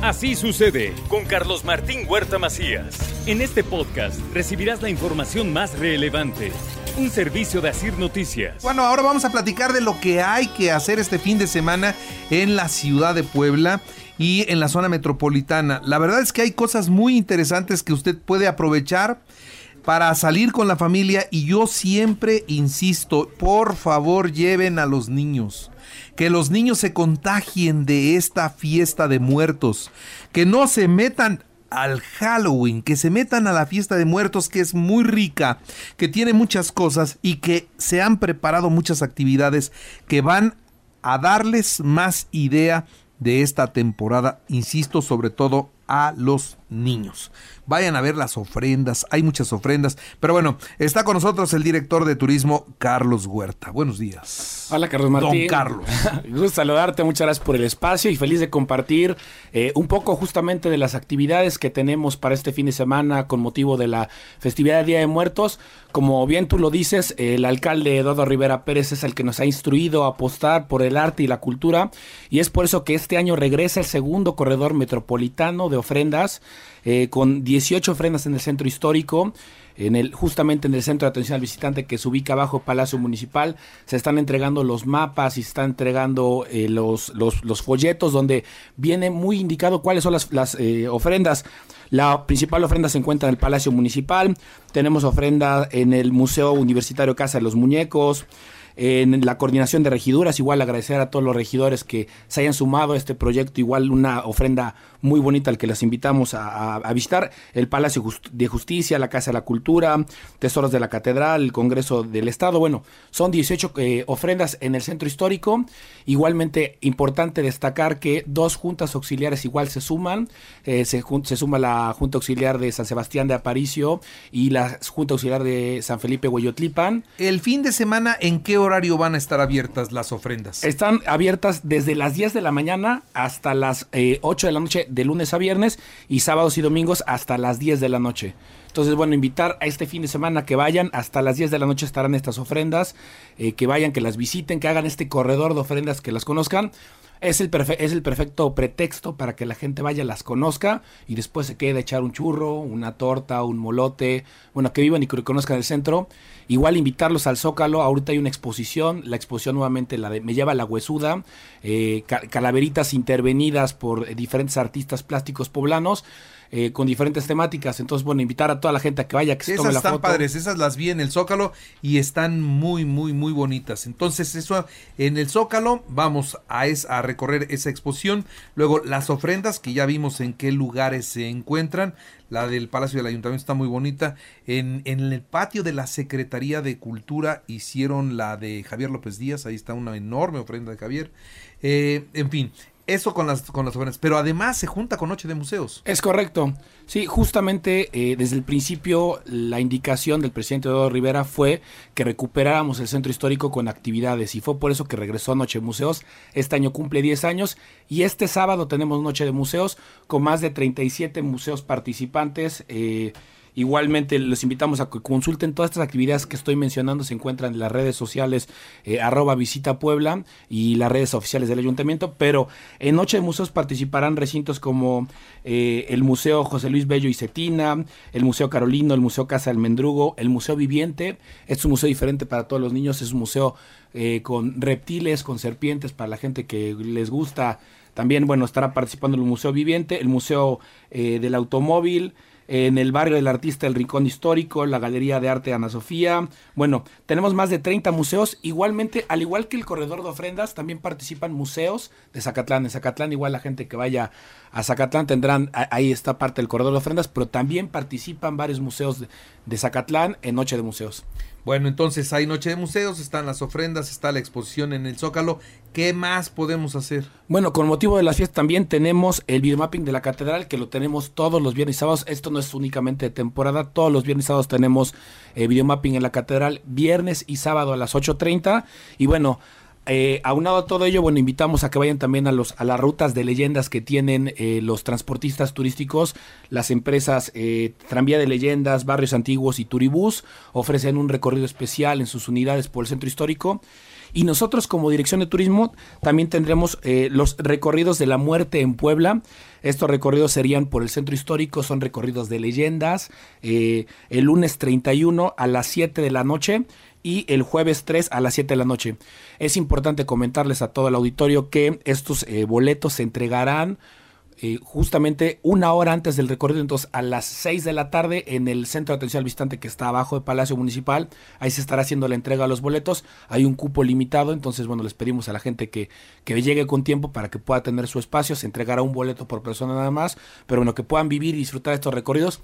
Así sucede con Carlos Martín Huerta Macías. En este podcast recibirás la información más relevante. Un servicio de Asir Noticias. Bueno, ahora vamos a platicar de lo que hay que hacer este fin de semana en la ciudad de Puebla y en la zona metropolitana. La verdad es que hay cosas muy interesantes que usted puede aprovechar para salir con la familia y yo siempre insisto, por favor lleven a los niños. Que los niños se contagien de esta fiesta de muertos. Que no se metan al Halloween, que se metan a la fiesta de muertos que es muy rica, que tiene muchas cosas y que se han preparado muchas actividades que van a darles más idea de esta temporada, insisto, sobre todo a los niños. Vayan a ver las ofrendas, hay muchas ofrendas. Pero bueno, está con nosotros el director de turismo, Carlos Huerta. Buenos días. Hola, Carlos Martín. Don Carlos. Gusto saludarte, muchas gracias por el espacio y feliz de compartir eh, un poco justamente de las actividades que tenemos para este fin de semana con motivo de la festividad de Día de Muertos. Como bien tú lo dices, el alcalde Eduardo Rivera Pérez es el que nos ha instruido a apostar por el arte y la cultura y es por eso que este año regresa el segundo corredor metropolitano de ofrendas eh, con 18 ofrendas en el centro histórico. En el, justamente en el centro de atención al visitante que se ubica bajo Palacio Municipal, se están entregando los mapas y se están entregando eh, los, los, folletos donde viene muy indicado cuáles son las, las eh, ofrendas. La principal ofrenda se encuentra en el Palacio Municipal, tenemos ofrenda en el Museo Universitario Casa de los Muñecos, en la coordinación de regiduras, igual agradecer a todos los regidores que se hayan sumado a este proyecto, igual una ofrenda muy bonita al que les invitamos a, visitar, el Palacio de Justicia, la Casa de la Cultura, Tesoros de la Catedral, el Congreso del Estado, bueno, son 18 eh, ofrendas en el centro histórico, igualmente importante destacar que dos juntas auxiliares igual se suman, eh, se, se suma la Junta Auxiliar de San Sebastián de Aparicio y la Junta Auxiliar de San Felipe Hueyotlipan. El fin de semana, ¿en qué hora horario van a estar abiertas las ofrendas? Están abiertas desde las 10 de la mañana hasta las 8 eh, de la noche de lunes a viernes y sábados y domingos hasta las 10 de la noche. Entonces, bueno, invitar a este fin de semana que vayan, hasta las 10 de la noche estarán estas ofrendas, eh, que vayan, que las visiten, que hagan este corredor de ofrendas, que las conozcan. Es el, es el perfecto pretexto para que la gente vaya, las conozca y después se quede a echar un churro, una torta, un molote, bueno, que vivan y que conozcan el centro. Igual invitarlos al Zócalo, ahorita hay una exposición, la exposición nuevamente la de Me lleva la huesuda, eh, calaveritas intervenidas por diferentes artistas plásticos poblanos. Eh, con diferentes temáticas. Entonces, bueno, invitar a toda la gente a que vaya, que se esas tome la están padres, esas las vi en el Zócalo y están muy, muy, muy bonitas. Entonces, eso en el Zócalo vamos a, es, a recorrer esa exposición. Luego, las ofrendas que ya vimos en qué lugares se encuentran. La del Palacio del Ayuntamiento está muy bonita. En, en el patio de la Secretaría de Cultura hicieron la de Javier López Díaz. Ahí está una enorme ofrenda de Javier. Eh, en fin, eso con las, con las jóvenes, pero además se junta con Noche de Museos. Es correcto. Sí, justamente eh, desde el principio la indicación del presidente Eduardo Rivera fue que recuperáramos el centro histórico con actividades y fue por eso que regresó a Noche de Museos. Este año cumple 10 años y este sábado tenemos Noche de Museos con más de 37 museos participantes. Eh, Igualmente los invitamos a que consulten todas estas actividades que estoy mencionando, se encuentran en las redes sociales eh, arroba visita Puebla y las redes oficiales del ayuntamiento, pero en Noche de Museos participarán recintos como eh, el Museo José Luis Bello y Cetina, el Museo Carolino, el Museo Casa del Mendrugo, el Museo Viviente, es un museo diferente para todos los niños, es un museo eh, con reptiles, con serpientes, para la gente que les gusta. También, bueno, estará participando el Museo Viviente, el Museo del Automóvil, en el barrio del artista El Rincón Histórico, la Galería de Arte Ana Sofía. Bueno, tenemos más de 30 museos. Igualmente, al igual que el corredor de ofrendas, también participan museos de Zacatlán. En Zacatlán, igual la gente que vaya a Zacatlán tendrán, ahí está parte del corredor de ofrendas, pero también participan varios museos de, de Zacatlán en Noche de Museos. Bueno, entonces hay Noche de Museos, están las ofrendas, está la exposición en el Zócalo. ¿Qué más podemos hacer? Bueno, con motivo de las fiestas también tenemos el videomapping de la catedral, que lo tenemos todos los viernes y sábados. Esto no es únicamente de temporada, todos los viernes y sábados tenemos eh, videomapping en la catedral, viernes y sábado a las 8.30. Y bueno, eh, aunado a todo ello, bueno, invitamos a que vayan también a, los, a las rutas de leyendas que tienen eh, los transportistas turísticos, las empresas eh, Tranvía de Leyendas, Barrios Antiguos y Turibús, ofrecen un recorrido especial en sus unidades por el centro histórico. Y nosotros como Dirección de Turismo también tendremos eh, los recorridos de la muerte en Puebla. Estos recorridos serían por el centro histórico, son recorridos de leyendas. El lunes 31 a las 7 de la noche y el jueves 3 a las 7 de la noche. Es importante comentarles a todo el auditorio que estos eh, boletos se entregarán eh, justamente una hora antes del recorrido, entonces a las 6 de la tarde en el centro de atención al visitante que está abajo del Palacio Municipal. Ahí se estará haciendo la entrega de los boletos. Hay un cupo limitado, entonces bueno, les pedimos a la gente que, que llegue con tiempo para que pueda tener su espacio. Se entregará un boleto por persona nada más, pero bueno, que puedan vivir y disfrutar estos recorridos.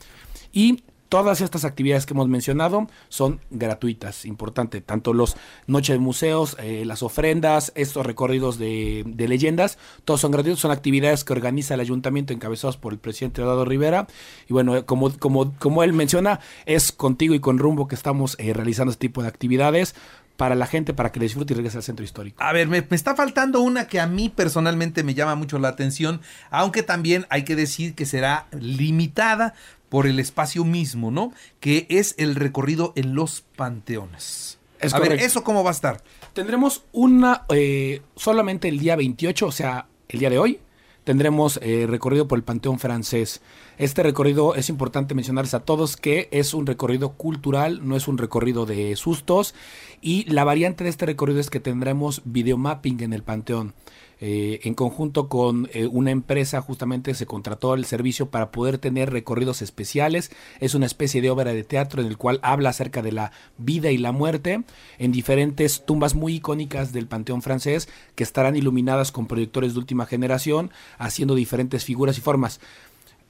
Y Todas estas actividades que hemos mencionado son gratuitas, importante, tanto los noches de museos, eh, las ofrendas, estos recorridos de, leyendas, todos son gratuitos, son actividades que organiza el ayuntamiento encabezados por el presidente Eduardo Rivera. Y bueno, como, como, como él menciona, es contigo y con rumbo que estamos eh, realizando este tipo de actividades para la gente, para que disfrute y regrese al centro histórico. A ver, me, me, está faltando una que a mí personalmente me llama mucho la atención, aunque también hay que decir que será limitada por el espacio mismo, ¿no? Que es el recorrido en los panteones. a ver, ¿eso cómo va a estar? Tendremos una, eh, solamente el día 28, o sea, el día de hoy, tendremos eh, recorrido por el Panteón Francés. Este recorrido es importante mencionarles a todos que es un recorrido cultural, no es un recorrido de sustos. Y la variante de este recorrido es que tendremos videomapping en el Panteón. Eh, en conjunto con eh, una empresa justamente se contrató el servicio para poder tener recorridos especiales. Es una especie de obra de teatro en el cual habla acerca de la vida y la muerte en diferentes tumbas muy icónicas del Panteón francés que estarán iluminadas con proyectores de última generación haciendo diferentes figuras y formas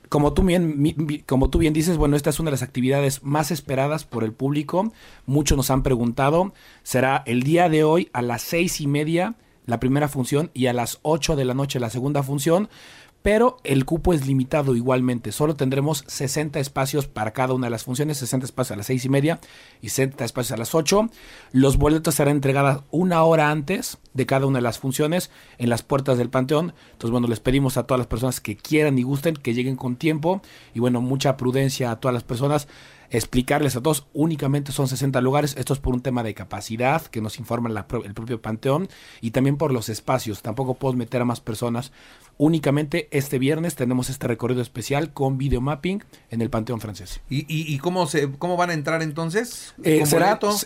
como tú bien, como tú bien dices, bueno, esta es una de las actividades más esperadas por el público. Muchos nos han preguntado. Será el día de hoy a las seis y media la primera función y a las 8 de la noche la segunda función, pero el cupo es limitado igualmente. Solo tendremos 60 espacios para cada una de las funciones, 60 espacios a las 6 y media y 60 espacios a las 8. Los boletos serán entregados una hora antes de cada una de las funciones en las puertas del Panteón. Entonces, bueno, les pedimos a todas las personas que quieran y gusten que lleguen con tiempo y bueno, mucha prudencia a todas las personas explicarles a todos, únicamente son 60 lugares, esto es por un tema de capacidad que nos informa el propio Panteón y también por los espacios, tampoco puedo meter a más personas, únicamente este viernes tenemos este recorrido especial con videomapping en el Panteón francés. ¿Y, y, cómo, se, cómo van a entrar entonces? Eh,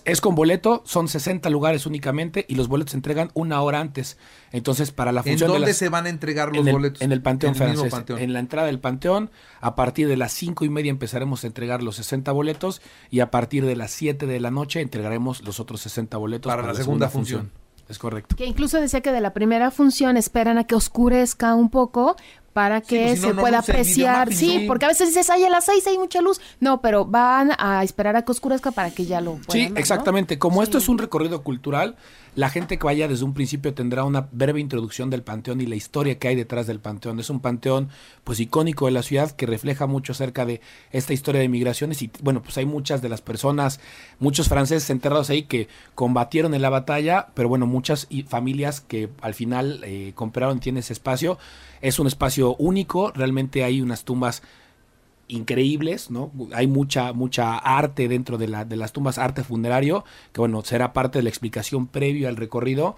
es con boleto, son 60 lugares únicamente y los boletos se entregan una hora antes. Entonces, para la función. ¿En dónde se van a entregar los boletos? En el Panteón francés. En la entrada del Panteón, a partir de las cinco y media empezaremos a entregar los 60 boletos y a partir de las 7 de la noche entregaremos los otros 60 boletos para, la, segunda, función. Es correcto. Que incluso decía que de la primera función esperan a que oscurezca un poco para que pues se pueda apreciar. Sí, porque a veces dices, ay, a las seis hay mucha luz. No, pero van a esperar a que oscurezca para que ya lo puedan Sí, exactamente. Como esto es un recorrido cultural, la gente que vaya desde un principio tendrá una breve introducción del panteón y la historia que hay detrás del panteón. Es un panteón pues icónico de la ciudad que refleja mucho acerca de esta historia de migraciones y bueno, pues hay muchas de las personas, muchos franceses enterrados ahí que combatieron en la batalla, pero bueno, muchas familias que al final eh, compraron tienen ese espacio. Es un espacio único, realmente hay unas tumbas increíbles, ¿no? Hay mucha, mucha arte dentro de, la, de las tumbas, arte funerario, que bueno, será parte de la explicación previo al recorrido,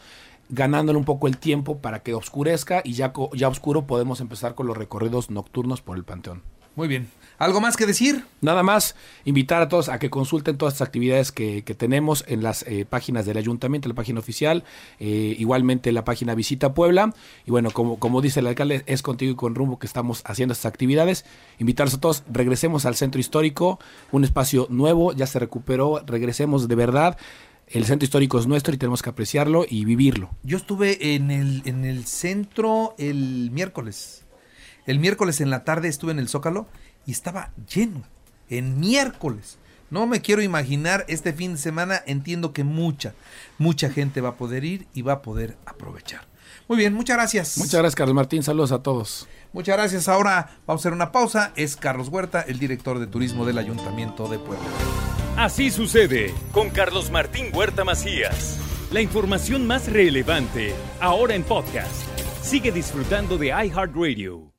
ganándole un poco el tiempo para que oscurezca y ya, ya oscuro podemos empezar con los recorridos nocturnos por el panteón. Muy bien. ¿Algo más que decir? Nada más, invitar a todos a que consulten todas estas actividades que, tenemos en las eh, páginas del ayuntamiento, la página oficial, eh, igualmente la página Visita Puebla. Y bueno, como, como dice el alcalde, es contigo y con rumbo que estamos haciendo estas actividades. Invitarlos a todos, regresemos al centro histórico, un espacio nuevo, ya se recuperó, regresemos de verdad. El centro histórico es nuestro y tenemos que apreciarlo y vivirlo. Yo estuve en el, en el centro el miércoles. El miércoles en la tarde estuve en el Zócalo y estaba lleno en miércoles. No me quiero imaginar este fin de semana, entiendo que mucha, mucha gente va a poder ir y va a poder aprovechar. Muy bien, muchas gracias. Muchas gracias, Carlos Martín. Saludos a todos. Muchas gracias. Ahora vamos a hacer una pausa. Es Carlos Huerta, el director de turismo del Ayuntamiento de Puebla. Así sucede con Carlos Martín Huerta Macías. La información más relevante, ahora en podcast. Sigue disfrutando de iHeartRadio.